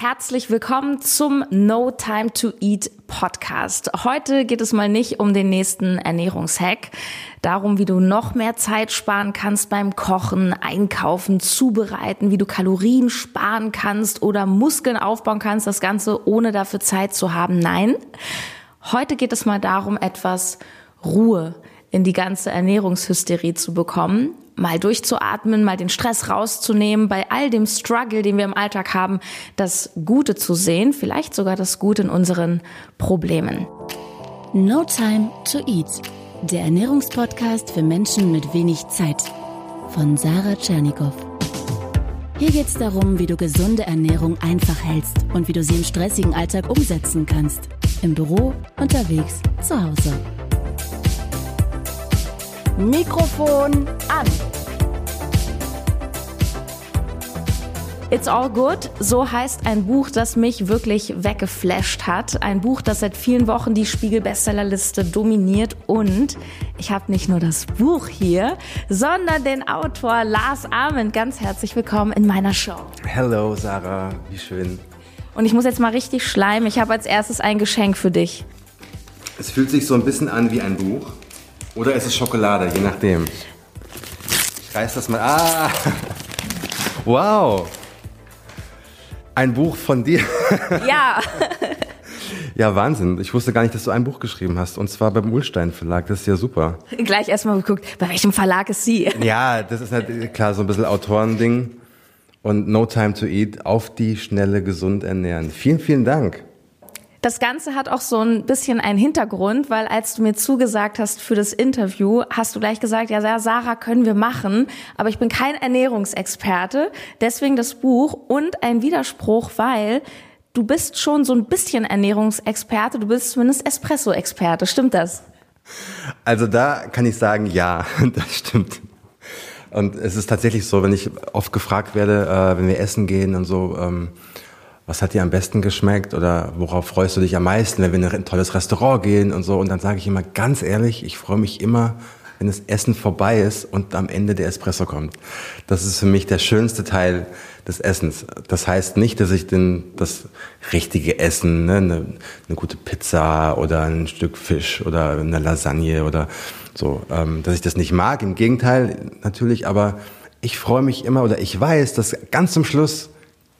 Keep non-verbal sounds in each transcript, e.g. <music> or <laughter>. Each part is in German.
herzlich willkommen zum No Time to Eat Podcast. Heute geht es mal nicht um den nächsten Ernährungshack, darum, wie du noch mehr Zeit sparen kannst beim Kochen, Einkaufen, Zubereiten, wie du Kalorien sparen kannst oder Muskeln aufbauen kannst, das Ganze ohne dafür Zeit zu haben. Nein, heute geht es mal darum, etwas Ruhe in die ganze Ernährungshysterie zu bekommen mal durchzuatmen, mal den Stress rauszunehmen, bei all dem Struggle, den wir im Alltag haben, das Gute zu sehen, vielleicht sogar das Gute in unseren Problemen. No Time to Eat, der Ernährungspodcast für Menschen mit wenig Zeit von Sarah Tschernikow. Hier geht es darum, wie du gesunde Ernährung einfach hältst und wie du sie im stressigen Alltag umsetzen kannst. Im Büro, unterwegs, zu Hause. Mikrofon an. It's All Good, so heißt ein Buch, das mich wirklich weggeflasht hat. Ein Buch, das seit vielen Wochen die Spiegel-Bestsellerliste dominiert. Und ich habe nicht nur das Buch hier, sondern den Autor Lars Arment. Ganz herzlich willkommen in meiner Show. Hello, Sarah, wie schön. Und ich muss jetzt mal richtig schleimen. Ich habe als erstes ein Geschenk für dich. Es fühlt sich so ein bisschen an wie ein Buch. Oder ist es Schokolade, je nachdem. Ich reiß das mal. Ah! Wow! Ein Buch von dir. <laughs> Ja. Ja, Wahnsinn. Ich wusste gar nicht, dass du ein Buch geschrieben hast. Und zwar beim Ulstein Verlag. Das ist ja super. Gleich erstmal geguckt, bei welchem Verlag ist sie? Ja, das ist halt klar so ein bisschen Autorending. Und No Time to Eat, auf die Schnelle gesund ernähren. Vielen, vielen Dank. Das Ganze hat auch so ein bisschen einen Hintergrund, weil als du mir zugesagt hast für das Interview, hast du gleich gesagt, ja, Sarah, können wir machen, aber ich bin kein Ernährungsexperte, deswegen das Buch und ein Widerspruch, weil du bist schon so ein bisschen Ernährungsexperte, du bist zumindest Espresso-Experte, stimmt das? Also da kann ich sagen, ja, <laughs> das stimmt. Und es ist tatsächlich so, wenn ich oft gefragt werde, äh, wenn wir essen gehen und so, ähm, was hat dir am besten geschmeckt oder worauf freust du dich am meisten, wenn wir in ein tolles Restaurant gehen und so. Und dann sage ich immer ganz ehrlich, ich freue mich immer, wenn das Essen vorbei ist und am Ende der Espresso kommt. Das ist für mich der schönste Teil des Essens. Das heißt nicht, dass ich den, das richtige Essen, ne, eine, eine gute Pizza oder ein Stück Fisch oder eine Lasagne oder so, ähm, dass ich das nicht mag. Im Gegenteil natürlich, aber ich freue mich immer oder ich weiß, dass ganz zum Schluss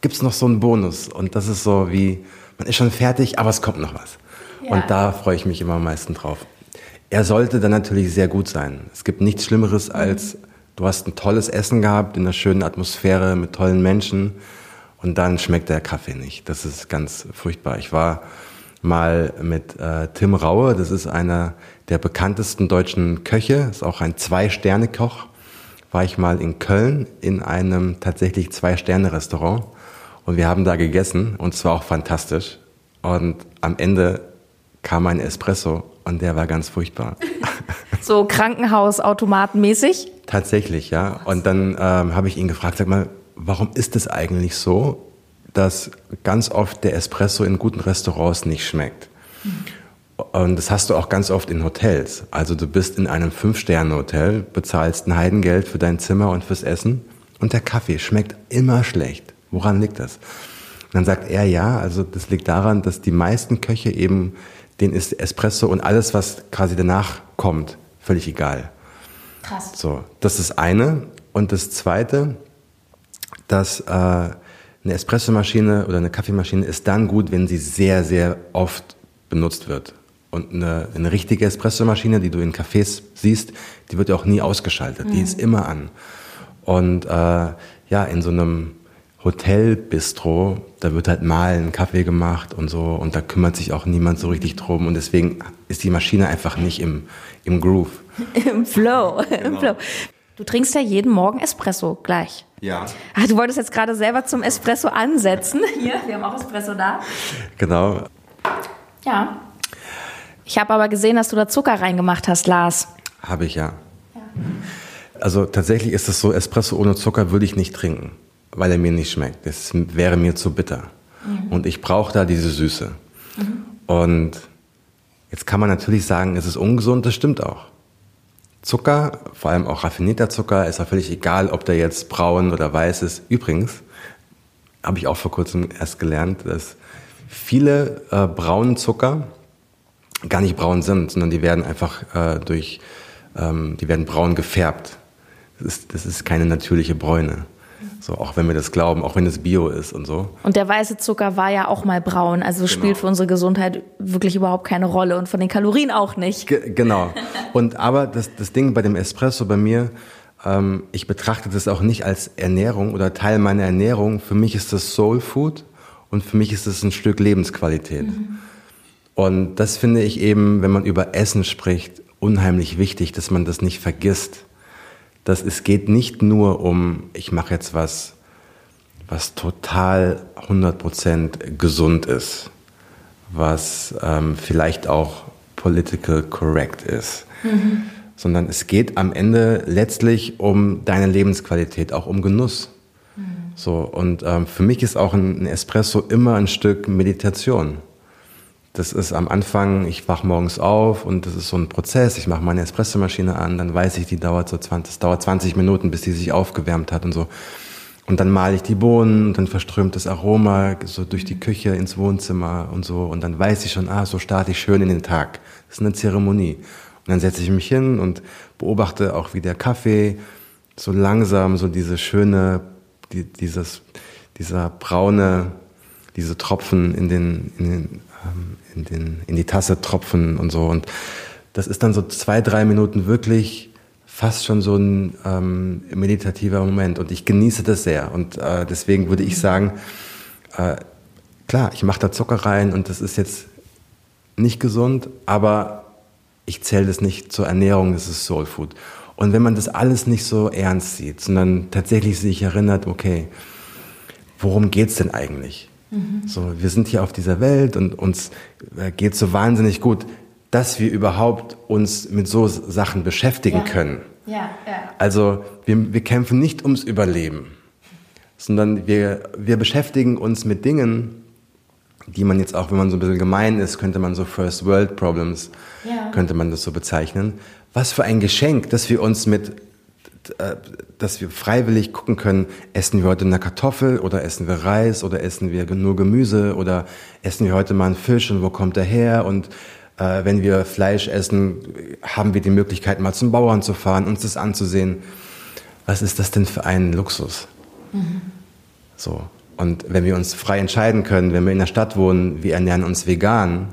gibt es noch so einen Bonus. Und das ist so wie, man ist schon fertig, aber es kommt noch was. Ja. Und da freue ich mich immer am meisten drauf. Er sollte dann natürlich sehr gut sein. Es gibt nichts Schlimmeres mhm. als, du hast ein tolles Essen gehabt, in einer schönen Atmosphäre, mit tollen Menschen. Und dann schmeckt der Kaffee nicht. Das ist ganz furchtbar. Ich war mal mit äh, Tim Raue, das ist einer der bekanntesten deutschen Köche, ist auch ein Zwei-Sterne-Koch, war ich mal in Köln in einem tatsächlich Zwei-Sterne-Restaurant. Und wir haben da gegessen und es war auch fantastisch. Und am Ende kam ein Espresso und der war ganz furchtbar. <laughs> So Krankenhausautomatenmäßig? Tatsächlich, ja. Und dann ähm, habe ich ihn gefragt, sag mal, warum ist es eigentlich so, dass ganz oft der Espresso in guten Restaurants nicht schmeckt? Und das hast du auch ganz oft in Hotels. Also du bist in einem Fünf-Sterne-Hotel, bezahlst ein Heidengeld für dein Zimmer und fürs Essen und der Kaffee schmeckt immer schlecht. Woran liegt das? Und dann sagt er, ja, also das liegt daran, dass die meisten Köche eben den ist Espresso und alles, was quasi danach kommt, völlig egal. Krass. So, das ist eine. Und das zweite, dass äh, eine Espressomaschine oder eine Kaffeemaschine ist dann gut, wenn sie sehr, sehr oft benutzt wird. Und eine, eine richtige Espressomaschine, die du in Cafés siehst, die wird ja auch nie ausgeschaltet. Mhm. Die ist immer an. Und äh, ja, in so einem Hotelbistro, da wird halt mal ein Kaffee gemacht und so und da kümmert sich auch niemand so richtig drum und deswegen ist die Maschine einfach nicht im, im Groove. <laughs> Im Flow, <laughs> genau. im Flow. Du trinkst ja jeden Morgen Espresso gleich. Ja. Ach, du wolltest jetzt gerade selber zum Espresso ansetzen. <laughs> Hier, wir haben auch Espresso da. Genau. Ja. Ich habe aber gesehen, dass du da Zucker reingemacht hast, Lars. Habe ich ja. ja. Also tatsächlich ist es so, Espresso ohne Zucker würde ich nicht trinken weil er mir nicht schmeckt. Es wäre mir zu bitter. Mhm. Und ich brauche da diese Süße. Mhm. Und jetzt kann man natürlich sagen, es ist ungesund, das stimmt auch. Zucker, vor allem auch raffinierter Zucker, ist ja völlig egal, ob der jetzt braun oder weiß ist. Übrigens, habe ich auch vor kurzem erst gelernt, dass viele äh, braune Zucker gar nicht braun sind, sondern die werden einfach äh, durch, ähm, die werden braun gefärbt. Das ist, das ist keine natürliche Bräune. So, auch wenn wir das glauben, auch wenn es Bio ist und so. Und der weiße Zucker war ja auch mal braun, also genau. spielt für unsere Gesundheit wirklich überhaupt keine Rolle und von den Kalorien auch nicht. Ge genau. Und aber das, das Ding bei dem Espresso bei mir, ähm, ich betrachte das auch nicht als Ernährung oder Teil meiner Ernährung. Für mich ist das Soul Food und für mich ist es ein Stück Lebensqualität. Mhm. Und das finde ich eben, wenn man über Essen spricht, unheimlich wichtig, dass man das nicht vergisst dass es geht nicht nur um, ich mache jetzt was, was total 100% gesund ist, was ähm, vielleicht auch political correct ist, mhm. sondern es geht am Ende letztlich um deine Lebensqualität, auch um Genuss. Mhm. So, und ähm, für mich ist auch ein, ein Espresso immer ein Stück Meditation. Das ist am Anfang, ich wach morgens auf und das ist so ein Prozess. Ich mache meine Espressomaschine an, dann weiß ich, die dauert so 20, das dauert 20 Minuten, bis die sich aufgewärmt hat und so. Und dann male ich die Bohnen und dann verströmt das Aroma so durch die Küche ins Wohnzimmer und so. Und dann weiß ich schon, ah, so starte ich schön in den Tag. Das ist eine Zeremonie. Und dann setze ich mich hin und beobachte auch, wie der Kaffee so langsam so diese schöne, die, dieses, dieser braune, diese Tropfen in den, in den in, den, in die Tasse tropfen und so. Und das ist dann so zwei, drei Minuten wirklich fast schon so ein ähm, meditativer Moment. Und ich genieße das sehr. Und äh, deswegen würde ich sagen, äh, klar, ich mache da Zucker rein und das ist jetzt nicht gesund, aber ich zähle das nicht zur Ernährung, das ist Soul Food. Und wenn man das alles nicht so ernst sieht, sondern tatsächlich sich erinnert, okay, worum geht's denn eigentlich? Mhm. So, wir sind hier auf dieser Welt und uns äh, geht so wahnsinnig gut, dass wir überhaupt uns mit so Sachen beschäftigen ja. können. Ja, ja. Also wir, wir kämpfen nicht ums Überleben, sondern wir, wir beschäftigen uns mit Dingen, die man jetzt auch, wenn man so ein bisschen gemein ist, könnte man so First World Problems, ja. könnte man das so bezeichnen. Was für ein Geschenk, dass wir uns mit dass wir freiwillig gucken können, essen wir heute eine Kartoffel oder essen wir Reis oder essen wir nur Gemüse oder essen wir heute mal einen Fisch und wo kommt er her und äh, wenn wir Fleisch essen, haben wir die Möglichkeit mal zum Bauern zu fahren, uns das anzusehen. Was ist das denn für ein Luxus? Mhm. So. Und wenn wir uns frei entscheiden können, wenn wir in der Stadt wohnen, wir ernähren uns vegan,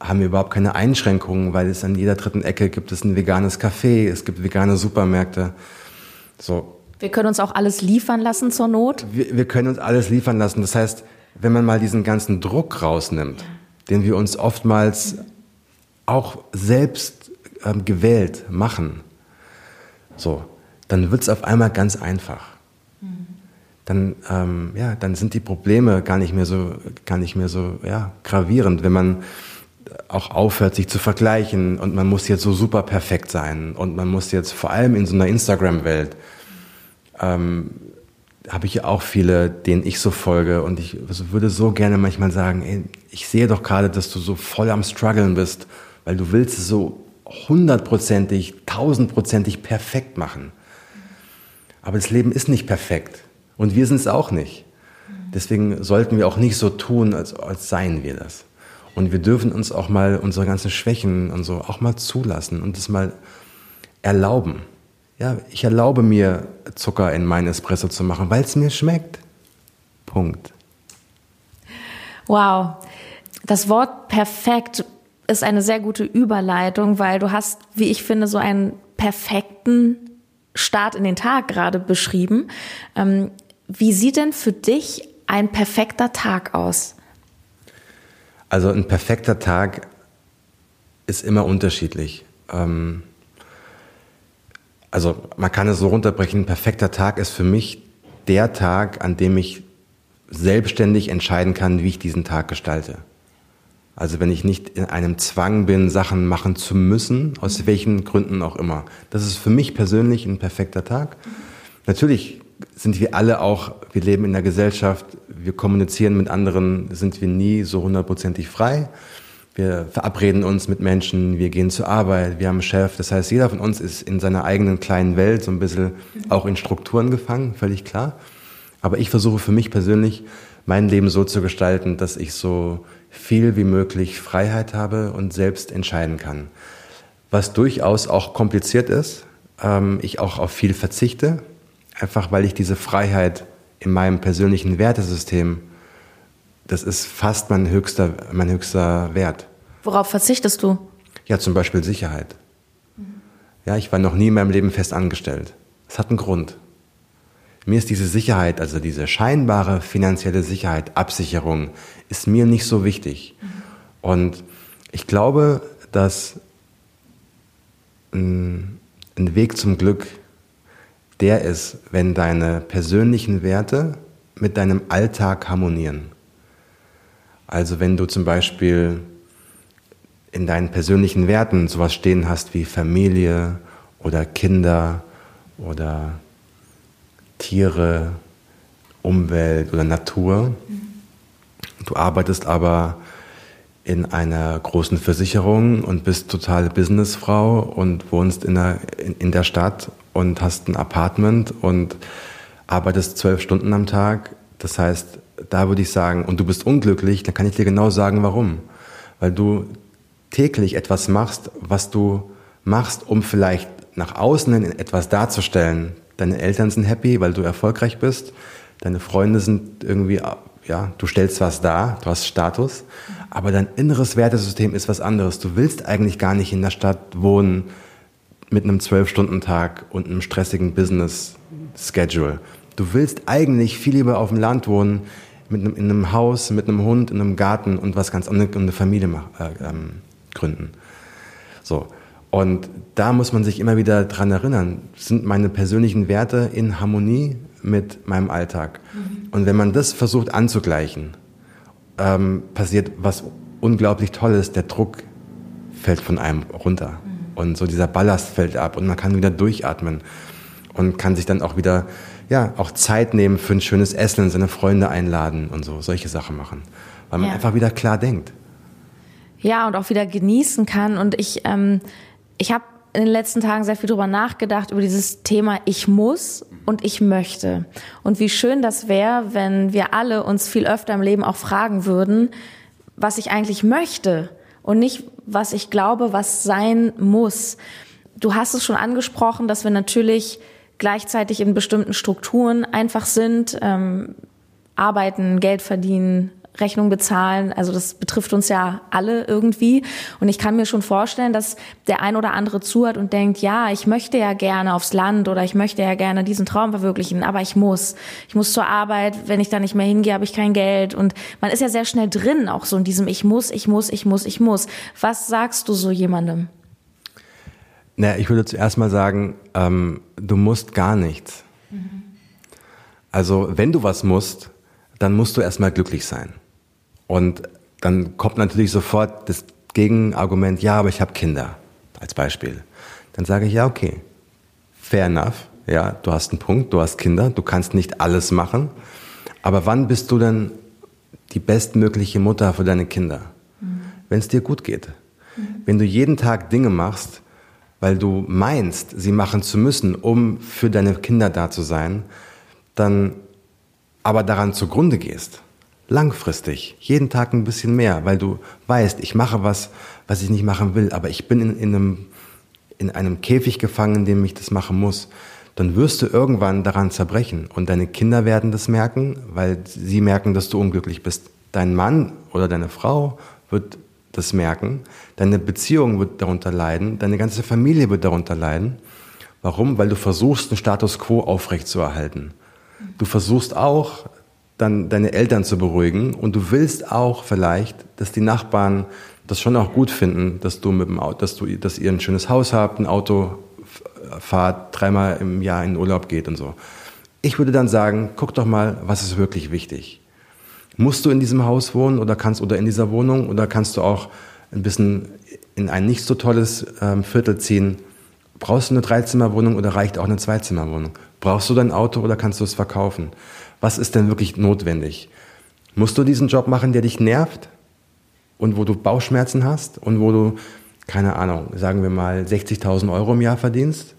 haben wir überhaupt keine Einschränkungen, weil es an jeder dritten Ecke gibt es ein veganes Café, es gibt vegane Supermärkte. So. Wir können uns auch alles liefern lassen zur Not? Wir, wir können uns alles liefern lassen. Das heißt, wenn man mal diesen ganzen Druck rausnimmt, ja. den wir uns oftmals auch selbst ähm, gewählt machen, so, dann wird es auf einmal ganz einfach. Mhm. Dann, ähm, ja, dann sind die Probleme gar nicht mehr so, gar nicht mehr so ja, gravierend, wenn man auch aufhört, sich zu vergleichen und man muss jetzt so super perfekt sein und man muss jetzt vor allem in so einer Instagram-Welt, ähm, habe ich ja auch viele, denen ich so folge und ich würde so gerne manchmal sagen, ey, ich sehe doch gerade, dass du so voll am struggeln bist, weil du willst es so hundertprozentig, tausendprozentig perfekt machen. Aber das Leben ist nicht perfekt und wir sind es auch nicht. Deswegen sollten wir auch nicht so tun, als, als seien wir das. Und wir dürfen uns auch mal unsere ganzen Schwächen und so auch mal zulassen und es mal erlauben. Ja, ich erlaube mir, Zucker in meinen Espresso zu machen, weil es mir schmeckt. Punkt. Wow. Das Wort perfekt ist eine sehr gute Überleitung, weil du hast, wie ich finde, so einen perfekten Start in den Tag gerade beschrieben. Ähm, wie sieht denn für dich ein perfekter Tag aus? Also ein perfekter Tag ist immer unterschiedlich. Ähm, also man kann es so runterbrechen, ein perfekter Tag ist für mich der Tag, an dem ich selbstständig entscheiden kann, wie ich diesen Tag gestalte. Also wenn ich nicht in einem Zwang bin, Sachen machen zu müssen, aus welchen Gründen auch immer. Das ist für mich persönlich ein perfekter Tag. Natürlich sind wir alle auch, wir leben in der Gesellschaft, wir kommunizieren mit anderen, sind wir nie so hundertprozentig frei. Wir verabreden uns mit Menschen, wir gehen zur Arbeit, wir haben einen Chef. Das heißt, jeder von uns ist in seiner eigenen kleinen Welt so ein bisschen auch in Strukturen gefangen, völlig klar. Aber ich versuche für mich persönlich mein Leben so zu gestalten, dass ich so viel wie möglich Freiheit habe und selbst entscheiden kann. Was durchaus auch kompliziert ist, ähm, ich auch auf viel verzichte, einfach weil ich diese Freiheit in meinem persönlichen Wertesystem, das ist fast mein höchster, mein höchster Wert. Worauf verzichtest du? Ja, zum Beispiel Sicherheit. Ja, ich war noch nie in meinem Leben fest angestellt. Das hat einen Grund. Mir ist diese Sicherheit, also diese scheinbare finanzielle Sicherheit, Absicherung, ist mir nicht so wichtig. Und ich glaube, dass ein, ein Weg zum Glück der ist, wenn deine persönlichen Werte mit deinem Alltag harmonieren. Also wenn du zum Beispiel in deinen persönlichen Werten sowas stehen hast wie Familie oder Kinder oder Tiere, Umwelt oder Natur. Du arbeitest aber in einer großen Versicherung und bist totale Businessfrau und wohnst in der, in, der Stadt und hast ein Apartment und arbeitest zwölf Stunden am Tag. Das heißt, da würde ich sagen, und du bist unglücklich, dann kann ich dir genau sagen, warum. Weil du täglich etwas machst, was du machst, um vielleicht nach außen etwas darzustellen, deine Eltern sind happy, weil du erfolgreich bist, deine Freunde sind irgendwie, ja, du stellst was dar, du hast Status, aber dein inneres Wertesystem ist was anderes. Du willst eigentlich gar nicht in der Stadt wohnen mit einem Zwölf-Stunden-Tag und einem stressigen Business-Schedule. Du willst eigentlich viel lieber auf dem Land wohnen, mit einem, in einem Haus, mit einem Hund, in einem Garten und was ganz anderes, eine Familie äh, ähm, gründen. So. Und da muss man sich immer wieder dran erinnern, sind meine persönlichen Werte in Harmonie mit meinem Alltag. Mhm. Und wenn man das versucht anzugleichen, ähm, passiert was unglaublich Tolles. Der Druck fällt von einem runter. Und so dieser Ballast fällt ab und man kann wieder durchatmen und kann sich dann auch wieder, ja, auch Zeit nehmen für ein schönes Essen und seine Freunde einladen und so, solche Sachen machen. Weil man ja. einfach wieder klar denkt. Ja, und auch wieder genießen kann. Und ich, ähm, ich habe in den letzten Tagen sehr viel drüber nachgedacht, über dieses Thema ich muss und ich möchte. Und wie schön das wäre, wenn wir alle uns viel öfter im Leben auch fragen würden, was ich eigentlich möchte und nicht, was ich glaube, was sein muss. Du hast es schon angesprochen, dass wir natürlich gleichzeitig in bestimmten Strukturen einfach sind, ähm, arbeiten, Geld verdienen, Rechnung bezahlen. Also das betrifft uns ja alle irgendwie. Und ich kann mir schon vorstellen, dass der ein oder andere zuhört und denkt, ja, ich möchte ja gerne aufs Land oder ich möchte ja gerne diesen Traum verwirklichen, aber ich muss. Ich muss zur Arbeit, wenn ich da nicht mehr hingehe, habe ich kein Geld. Und man ist ja sehr schnell drin, auch so in diesem Ich muss, ich muss, ich muss, ich muss. Was sagst du so jemandem? Na, ich würde zuerst mal sagen, ähm, du musst gar nichts. Mhm. Also wenn du was musst, dann musst du erstmal glücklich sein. Und dann kommt natürlich sofort das Gegenargument, ja, aber ich habe Kinder, als Beispiel. Dann sage ich, ja, okay, fair enough, ja, du hast einen Punkt, du hast Kinder, du kannst nicht alles machen, aber wann bist du denn die bestmögliche Mutter für deine Kinder? Mhm. Wenn es dir gut geht. Mhm. Wenn du jeden Tag Dinge machst, weil du meinst, sie machen zu müssen, um für deine Kinder da zu sein, dann aber daran zugrunde gehst, langfristig, jeden Tag ein bisschen mehr, weil du weißt, ich mache was, was ich nicht machen will, aber ich bin in, in, einem, in einem Käfig gefangen, in dem ich das machen muss, dann wirst du irgendwann daran zerbrechen und deine Kinder werden das merken, weil sie merken, dass du unglücklich bist. Dein Mann oder deine Frau wird das merken, deine Beziehung wird darunter leiden, deine ganze Familie wird darunter leiden. Warum? Weil du versuchst, einen Status quo aufrechtzuerhalten. Du versuchst auch, dann deine Eltern zu beruhigen und du willst auch vielleicht, dass die Nachbarn das schon auch gut finden, dass du mit dem Auto, dass du, dass ihr ein schönes Haus habt, ein Auto fahrt, dreimal im Jahr in den Urlaub geht und so. Ich würde dann sagen, guck doch mal, was ist wirklich wichtig. Musst du in diesem Haus wohnen oder kannst oder in dieser Wohnung oder kannst du auch ein bisschen in ein nicht so tolles ähm, Viertel ziehen? Brauchst du eine Dreizimmerwohnung oder reicht auch eine Zweizimmerwohnung? Brauchst du dein Auto oder kannst du es verkaufen? Was ist denn wirklich notwendig? Musst du diesen Job machen, der dich nervt und wo du Bauchschmerzen hast und wo du, keine Ahnung, sagen wir mal 60.000 Euro im Jahr verdienst?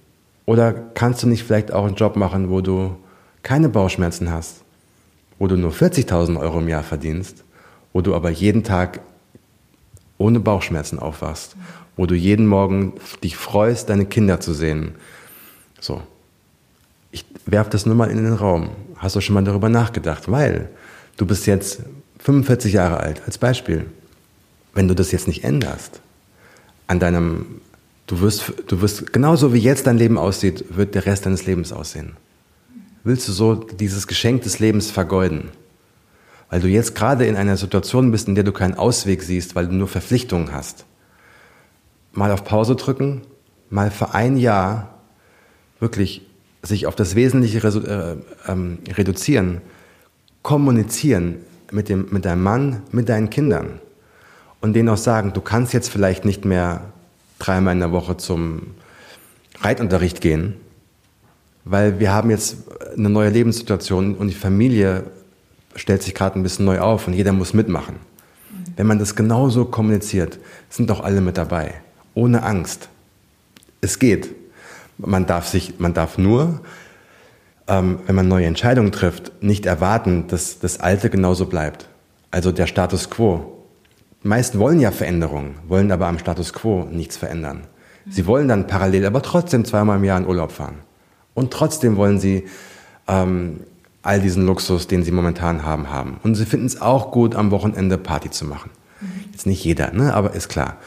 Oder kannst du nicht vielleicht auch einen Job machen, wo du keine Bauchschmerzen hast, wo du nur 40.000 Euro im Jahr verdienst, wo du aber jeden Tag ohne Bauchschmerzen aufwachst, wo du jeden Morgen dich freust, deine Kinder zu sehen. So. Ich werfe das nur mal in den Raum. Hast du schon mal darüber nachgedacht? Weil du bist jetzt 45 Jahre alt, als Beispiel. Wenn du das jetzt nicht änderst, an deinem, du wirst, du wirst, genauso wie jetzt dein Leben aussieht, wird der Rest deines Lebens aussehen. Willst du so dieses Geschenk des Lebens vergeuden? Weil du jetzt gerade in einer Situation bist, in der du keinen Ausweg siehst, weil du nur Verpflichtungen hast. Mal auf Pause drücken, mal für ein Jahr wirklich sich auf das Wesentliche äh, ähm, reduzieren, kommunizieren mit, dem, mit deinem Mann, mit deinen Kindern und denen auch sagen, du kannst jetzt vielleicht nicht mehr dreimal in der Woche zum Reitunterricht gehen, weil wir haben jetzt eine neue Lebenssituation und die Familie stellt sich gerade ein bisschen neu auf und jeder muss mitmachen. Wenn man das genauso kommuniziert, sind doch alle mit dabei, ohne Angst. Es geht. Man darf sich, man darf nur, ähm, wenn man neue Entscheidungen trifft, nicht erwarten, dass das Alte genauso bleibt. Also der Status quo. Die meisten wollen ja Veränderungen, wollen aber am Status quo nichts verändern. Sie wollen dann parallel aber trotzdem zweimal im Jahr in Urlaub fahren. Und trotzdem wollen sie ähm, all diesen Luxus, den sie momentan haben, haben. Und sie finden es auch gut, am Wochenende Party zu machen. Mhm. Jetzt nicht jeder, ne? aber ist klar.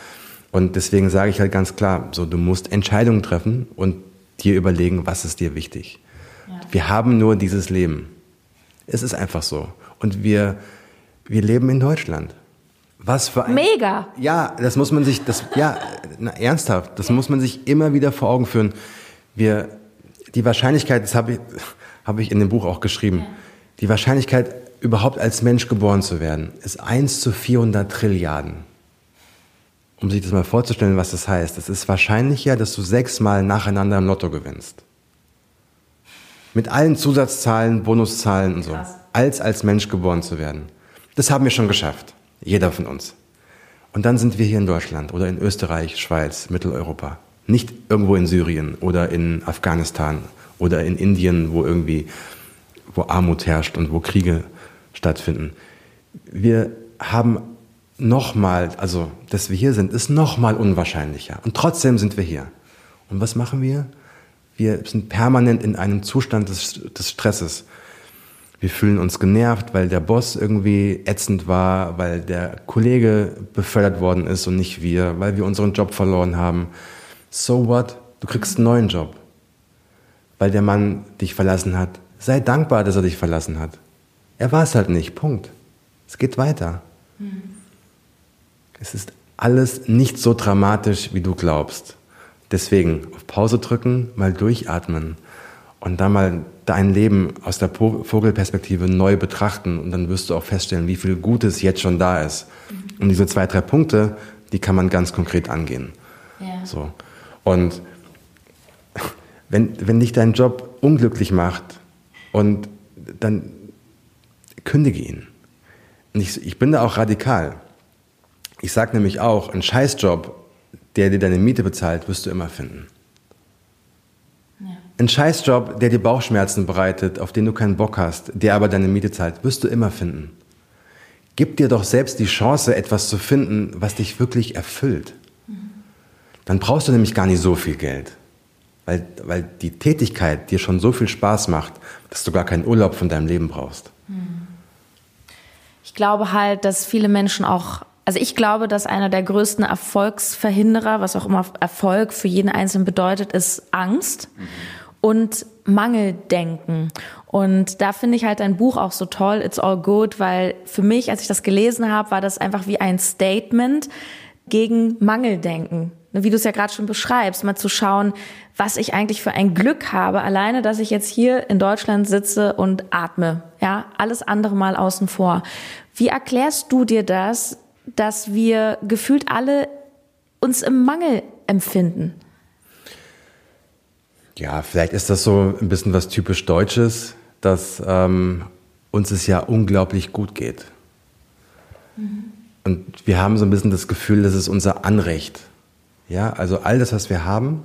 Und deswegen sage ich halt ganz klar, so du musst Entscheidungen treffen und dir überlegen, was ist dir wichtig. Ja. Wir haben nur dieses Leben. Es ist einfach so. Und wir, wir leben in Deutschland. Was für ein. Mega! Ja, das muss man sich, das, ja, na, ernsthaft, das muss man sich immer wieder vor Augen führen. Wir, die Wahrscheinlichkeit, das habe ich, <laughs> habe ich in dem Buch auch geschrieben, die Wahrscheinlichkeit, überhaupt als Mensch geboren zu werden, ist 1 zu 400 Trilliarden. Um sich das mal vorzustellen, was das heißt. Es ist wahrscheinlicher, dass du sechsmal nacheinander im Lotto gewinnst. Mit allen Zusatzzahlen, Bonuszahlen und so. Krass. Als als Mensch geboren zu werden. Das haben wir schon geschafft. Jeder von uns. Und dann sind wir hier in Deutschland oder in Österreich, Schweiz, Mitteleuropa. Nicht irgendwo in Syrien oder in Afghanistan oder in Indien, wo irgendwie, wo Armut herrscht und wo Kriege stattfinden. Wir haben nochmal, also dass wir hier sind, ist nochmal unwahrscheinlicher. Und trotzdem sind wir hier. Und was machen wir? Wir sind permanent in einem Zustand des, des Stresses. Wir fühlen uns genervt, weil der Boss irgendwie ätzend war, weil der Kollege befördert worden ist und nicht wir, weil wir unseren Job verloren haben. So what? Du kriegst einen neuen Job, weil der Mann dich verlassen hat. Sei dankbar, dass er dich verlassen hat. Er war es halt nicht. Punkt. Es geht weiter. Mhm. Es ist alles nicht so dramatisch, wie du glaubst. Deswegen auf Pause drücken, mal durchatmen und dann mal dein Leben aus der Vogelperspektive neu betrachten und dann wirst du auch feststellen, wie viel Gutes jetzt schon da ist. Mhm. Und diese zwei, drei Punkte, die kann man ganz konkret angehen. Ja. So. Und wenn, wenn dich dein Job unglücklich macht und dann kündige ihn. Und ich, ich bin da auch radikal. Ich sage nämlich auch, ein Scheißjob, der dir deine Miete bezahlt, wirst du immer finden. Ja. Ein Scheißjob, der dir Bauchschmerzen bereitet, auf den du keinen Bock hast, der aber deine Miete zahlt, wirst du immer finden. Gib dir doch selbst die Chance, etwas zu finden, was dich wirklich erfüllt. Mhm. Dann brauchst du nämlich gar nicht so viel Geld. Weil, weil die Tätigkeit dir schon so viel Spaß macht, dass du gar keinen Urlaub von deinem Leben brauchst. Mhm. Ich glaube halt, dass viele Menschen auch also ich glaube, dass einer der größten Erfolgsverhinderer, was auch immer Erfolg für jeden Einzelnen bedeutet, ist Angst. Mhm. Und Mangeldenken. Und da finde ich halt dein Buch auch so toll, It's All Good, weil für mich, als ich das gelesen habe, war das einfach wie ein Statement gegen Mangeldenken. Wie du es ja gerade schon beschreibst, mal zu schauen, was ich eigentlich für ein Glück habe, alleine, dass ich jetzt hier in Deutschland sitze und atme. Ja, alles andere mal außen vor. Wie erklärst du dir das, dass wir gefühlt alle uns im Mangel empfinden. Ja, vielleicht ist das so ein bisschen was typisch Deutsches, dass ähm, uns es ja unglaublich gut geht. Mhm. Und wir haben so ein bisschen das Gefühl, das ist unser Anrecht. Ja, also all das, was wir haben,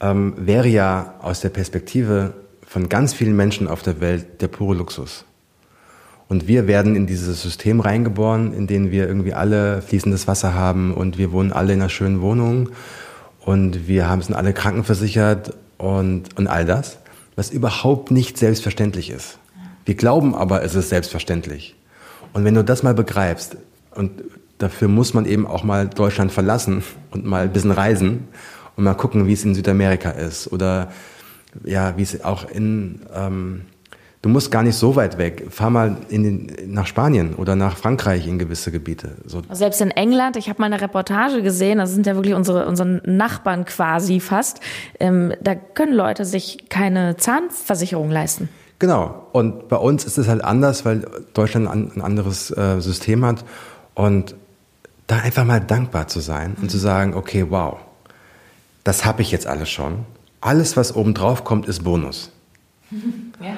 ähm, wäre ja aus der Perspektive von ganz vielen Menschen auf der Welt der pure Luxus. Und wir werden in dieses System reingeboren, in dem wir irgendwie alle fließendes Wasser haben und wir wohnen alle in einer schönen Wohnung und wir haben sind alle krankenversichert und, und all das, was überhaupt nicht selbstverständlich ist. Wir glauben aber, es ist selbstverständlich. Und wenn du das mal begreifst, und dafür muss man eben auch mal Deutschland verlassen und mal ein bisschen reisen und mal gucken, wie es in Südamerika ist oder ja, wie es auch in ähm, Du musst gar nicht so weit weg. Fahr mal in den, nach Spanien oder nach Frankreich in gewisse Gebiete. So. Selbst in England, ich habe mal eine Reportage gesehen, das sind ja wirklich unsere, unsere Nachbarn quasi fast. Ähm, da können Leute sich keine Zahnversicherung leisten. Genau. Und bei uns ist es halt anders, weil Deutschland ein, anderes äh, System hat. Und da einfach mal dankbar zu sein und zu sagen, okay, wow, das habe ich jetzt alles schon. Alles, was oben drauf kommt, ist Bonus. <laughs> Ja.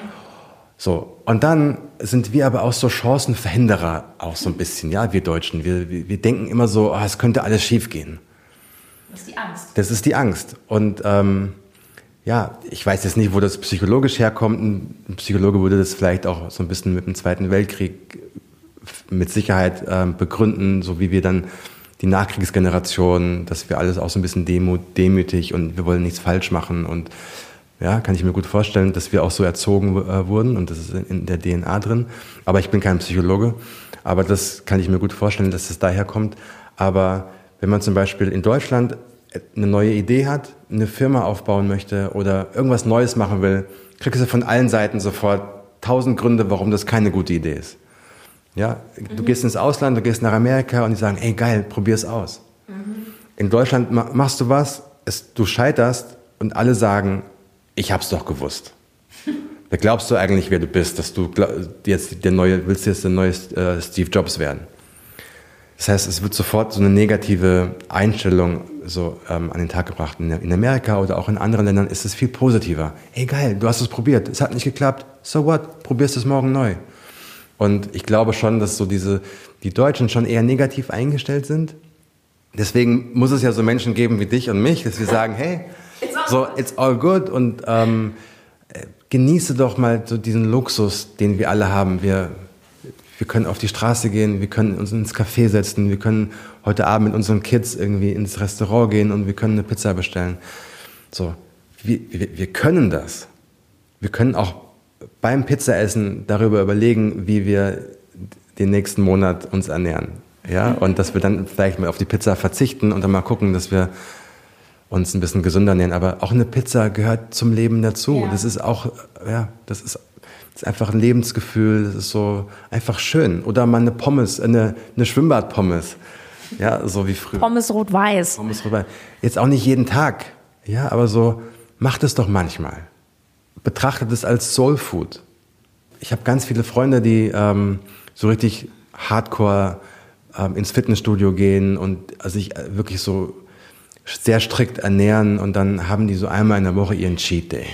So, und dann sind wir aber auch so Chancenverhinderer, auch so ein bisschen, ja, wir Deutschen. Wir, wir, wir denken immer so, oh, es könnte alles schiefgehen. Das ist die Angst. Das ist die Angst. Und ähm, ja, ich weiß jetzt nicht, wo das psychologisch herkommt. Ein Psychologe würde das vielleicht auch so ein bisschen mit dem Zweiten Weltkrieg mit Sicherheit äh, begründen, so wie wir dann die Nachkriegsgeneration, dass wir alles auch so ein bisschen demütig und wir wollen nichts falsch machen und ja, kann ich mir gut vorstellen, dass wir auch so erzogen äh, wurden und das ist in der DNA drin. Aber ich bin kein Psychologe. Aber das kann ich mir gut vorstellen, dass es daher kommt. Aber wenn man zum Beispiel in Deutschland eine neue Idee hat, eine Firma aufbauen möchte oder irgendwas Neues machen will, kriegst du von allen Seiten sofort tausend Gründe, warum das keine gute Idee ist. Ja, du mhm. gehst ins Ausland, du gehst nach Amerika und die sagen, ey geil, probier's aus. Mhm. In Deutschland machst du was, es, du scheiterst und alle sagen, ich hab's doch gewusst. Wer glaubst du eigentlich, wer du bist, dass du jetzt der neue, willst jetzt der neue äh, Steve Jobs werden? Das heißt, es wird sofort so eine negative Einstellung so ähm, an den Tag gebracht. In, Amerika oder auch in anderen Ländern ist es viel positiver. Ey, geil, du hast es probiert, es hat nicht geklappt. So what? Probierst es morgen neu. Und ich glaube schon, dass so diese, die Deutschen schon eher negativ eingestellt sind. Deswegen muss es ja so Menschen geben wie dich und mich, dass wir sagen, hey, so, it's all good und ähm, genieße doch mal so diesen Luxus, den wir alle haben. Wir, wir können auf die Straße gehen, wir können uns ins Café setzen, wir können heute Abend mit unseren Kids irgendwie ins Restaurant gehen und wir können eine Pizza bestellen. So, wir, wir, wir können das. Wir können auch beim Pizzaessen darüber überlegen, wie wir den nächsten Monat uns ernähren. Ja, und dass wir dann vielleicht mal auf die Pizza verzichten und dann mal gucken, dass wir uns ein bisschen gesünder ernähren. Aber auch eine Pizza gehört zum Leben dazu. Ja. Das ist auch, ja, das ist, das ist einfach ein Lebensgefühl. Das ist so einfach schön. Oder mal eine Pommes, eine, eine Schwimmbadpommes. Ja, so wie früher. Pommes rot-weiß. Pommes rot-weiß. Jetzt auch nicht jeden Tag. Ja, aber so, macht es doch manchmal. Betrachtet es als Soul Food. Ich habe ganz viele Freunde, die ähm, so richtig hardcore ähm, ins Fitnessstudio gehen und also ich äh, wirklich so sehr strikt ernähren und dann haben die so einmal in der Woche ihren Cheat Day.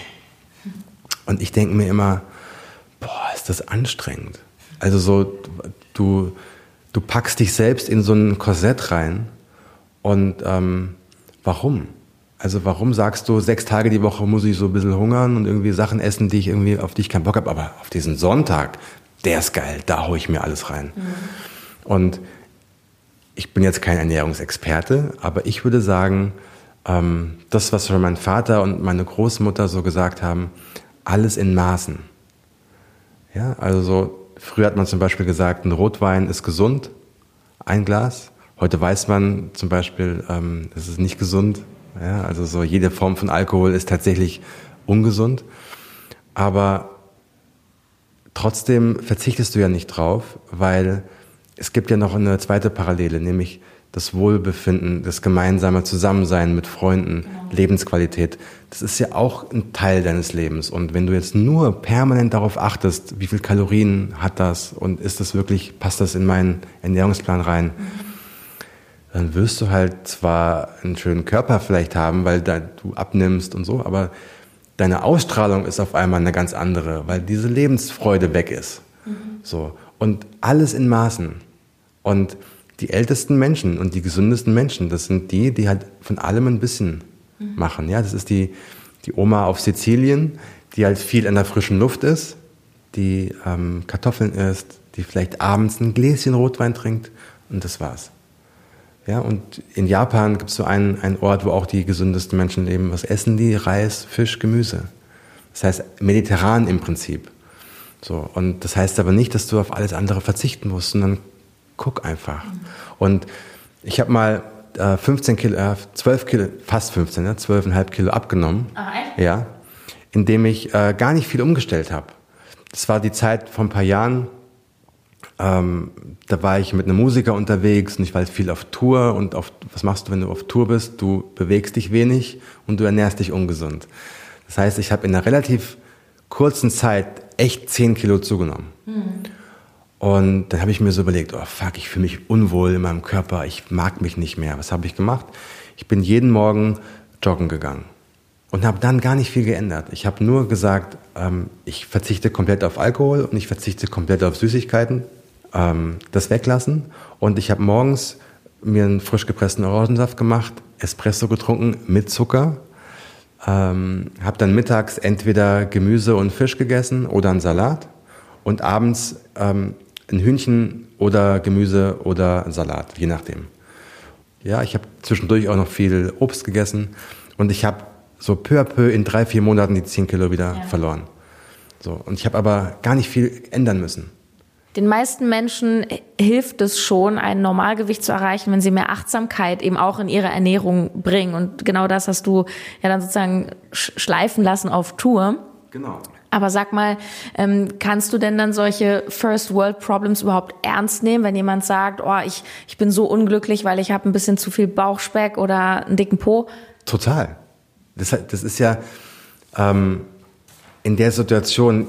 Und ich denke mir immer, boah, ist das anstrengend. Also so, du, du packst dich selbst in so ein Korsett rein und ähm, warum? Also warum sagst du, sechs Tage die Woche muss ich so ein bisschen hungern und irgendwie Sachen essen, die ich irgendwie auf die ich keinen Bock habe, aber auf diesen Sonntag, der ist geil, da hau ich mir alles rein. Mhm. Und ich bin jetzt kein Ernährungsexperte, aber ich würde sagen, ähm, das, was schon mein Vater und meine Großmutter so gesagt haben, alles in Maßen. Ja, also so, früher hat man zum Beispiel gesagt, ein Rotwein ist gesund, ein Glas. Heute weiß man zum Beispiel, ähm, das ist nicht gesund. Ja, also so jede Form von Alkohol ist tatsächlich ungesund. Aber trotzdem verzichtest du ja nicht drauf, weil es gibt ja noch eine zweite Parallele, nämlich das Wohlbefinden, das gemeinsame Zusammensein mit Freunden, genau. Lebensqualität. Das ist ja auch ein Teil deines Lebens. Und wenn du jetzt nur permanent darauf achtest, wie viel Kalorien hat das und ist das wirklich, passt das in meinen Ernährungsplan rein, mhm. dann wirst du halt zwar einen schönen Körper vielleicht haben, weil du abnimmst und so, aber deine Ausstrahlung ist auf einmal eine ganz andere, weil diese Lebensfreude weg ist. Mhm. So. Und alles in Maßen. Und die ältesten Menschen und die gesündesten Menschen, das sind die, die halt von allem ein bisschen mhm. machen. Ja, das ist die, die Oma auf Sizilien, die halt viel in der frischen Luft ist, die ähm, Kartoffeln isst, die vielleicht abends ein Gläschen Rotwein trinkt und das war's. Ja, und in Japan gibt es so einen, einen Ort, wo auch die gesündesten Menschen leben. Was essen die? Reis, Fisch, Gemüse. Das heißt mediterran im Prinzip. So, und das heißt aber nicht, dass du auf alles andere verzichten musst, sondern guck einfach. Mhm. Und ich habe mal äh, 15 Kilo, äh, 12 Kilo, fast 15, ne, 12,5 Kilo abgenommen. Ach, echt? Ja, indem ich äh, gar nicht viel umgestellt habe. Das war die Zeit vor ein paar Jahren, ähm, da war ich mit einem Musiker unterwegs und ich war viel auf Tour und auf, was machst du, wenn du auf Tour bist? Du bewegst dich wenig und du ernährst dich ungesund. Das heißt, ich habe in einer relativ kurzen Zeit echt 10 Kilo zugenommen. Mhm. Und dann habe ich mir so überlegt, oh fuck, ich fühle mich unwohl in meinem Körper, ich mag mich nicht mehr. Was habe ich gemacht? Ich bin jeden Morgen joggen gegangen und habe dann gar nicht viel geändert. Ich habe nur gesagt, ähm, ich verzichte komplett auf Alkohol und ich verzichte komplett auf Süßigkeiten, ähm, das weglassen. Und ich habe morgens mir einen frisch gepressten Orangensaft gemacht, Espresso getrunken mit Zucker, ähm, habe dann mittags entweder Gemüse und Fisch gegessen oder einen Salat und abends ähm, ein Hühnchen oder Gemüse oder Salat, je nachdem. Ja, ich habe zwischendurch auch noch viel Obst gegessen und ich habe so peu à peu in drei, vier Monaten die 10 Kilo wieder ja. verloren. So, und ich habe aber gar nicht viel ändern müssen. Den meisten Menschen hilft es schon, ein Normalgewicht zu erreichen, wenn sie mehr Achtsamkeit eben auch in ihre Ernährung bringen. Und genau das hast du ja dann sozusagen schleifen lassen auf Tour. Genau. Aber sag mal, ähm, kannst du denn dann solche First World Problems überhaupt ernst nehmen, wenn jemand sagt, oh, ich, ich bin so unglücklich, weil ich habe ein bisschen zu viel Bauchspeck oder einen dicken Po? Total. Das, das ist ja ähm, in der Situation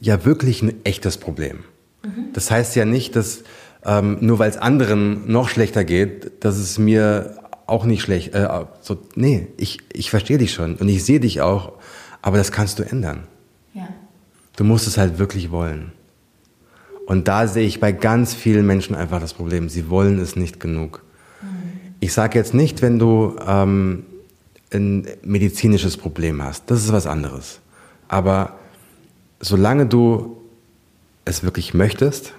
ja wirklich ein echtes Problem. Mhm. Das heißt ja nicht, dass ähm, nur weil es anderen noch schlechter geht, dass es mir auch nicht schlecht. Äh, so, nee, ich, ich verstehe dich schon und ich sehe dich auch, aber das kannst du ändern. Du musst es halt wirklich wollen. Und da sehe ich bei ganz vielen Menschen einfach das Problem. Sie wollen es nicht genug. Ich sage jetzt nicht, wenn du ähm, ein medizinisches Problem hast. Das ist was anderes. Aber solange du es wirklich möchtest,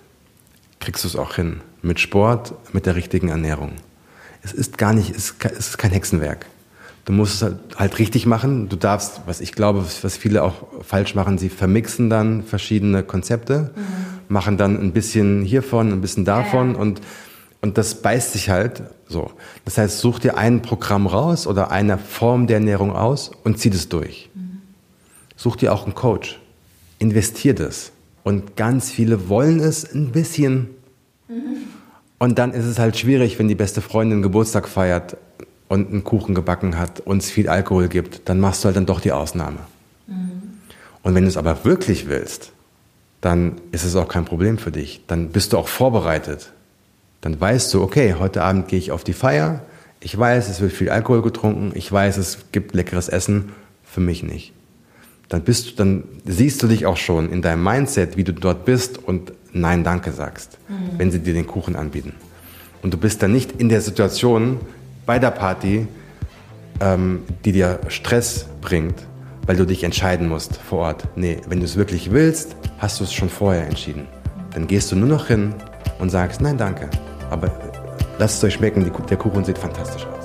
kriegst du es auch hin. Mit Sport, mit der richtigen Ernährung. Es ist gar nicht, es ist kein Hexenwerk. Du musst es halt, halt richtig machen. Du darfst, was ich glaube, was viele auch falsch machen, sie vermixen dann verschiedene Konzepte, mhm. machen dann ein bisschen hiervon, ein bisschen davon ja. und und das beißt sich halt so. Das heißt, such dir ein Programm raus oder eine Form der Ernährung aus und zieh das durch. Mhm. Such dir auch einen Coach. Investier das. Und ganz viele wollen es ein bisschen. Mhm. Und dann ist es halt schwierig, wenn die beste Freundin Geburtstag feiert und einen Kuchen gebacken hat und es viel Alkohol gibt, dann machst du halt dann doch die Ausnahme. Mhm. Und wenn du es aber wirklich willst, dann ist es auch kein Problem für dich. Dann bist du auch vorbereitet. Dann weißt du, okay, heute Abend gehe ich auf die Feier. Ich weiß, es wird viel Alkohol getrunken. Ich weiß, es gibt leckeres Essen. Für mich nicht. Dann bist du, dann siehst du dich auch schon in deinem Mindset, wie du dort bist und Nein, danke sagst, mhm. wenn sie dir den Kuchen anbieten. Und du bist dann nicht in der Situation, bei der Party, ähm, die dir Stress bringt, weil du dich entscheiden musst vor Ort. Nee, wenn du es wirklich willst, hast du es schon vorher entschieden. Dann gehst du nur noch hin und sagst, nein, danke. Aber lasst es euch schmecken, der Kuchen sieht fantastisch aus.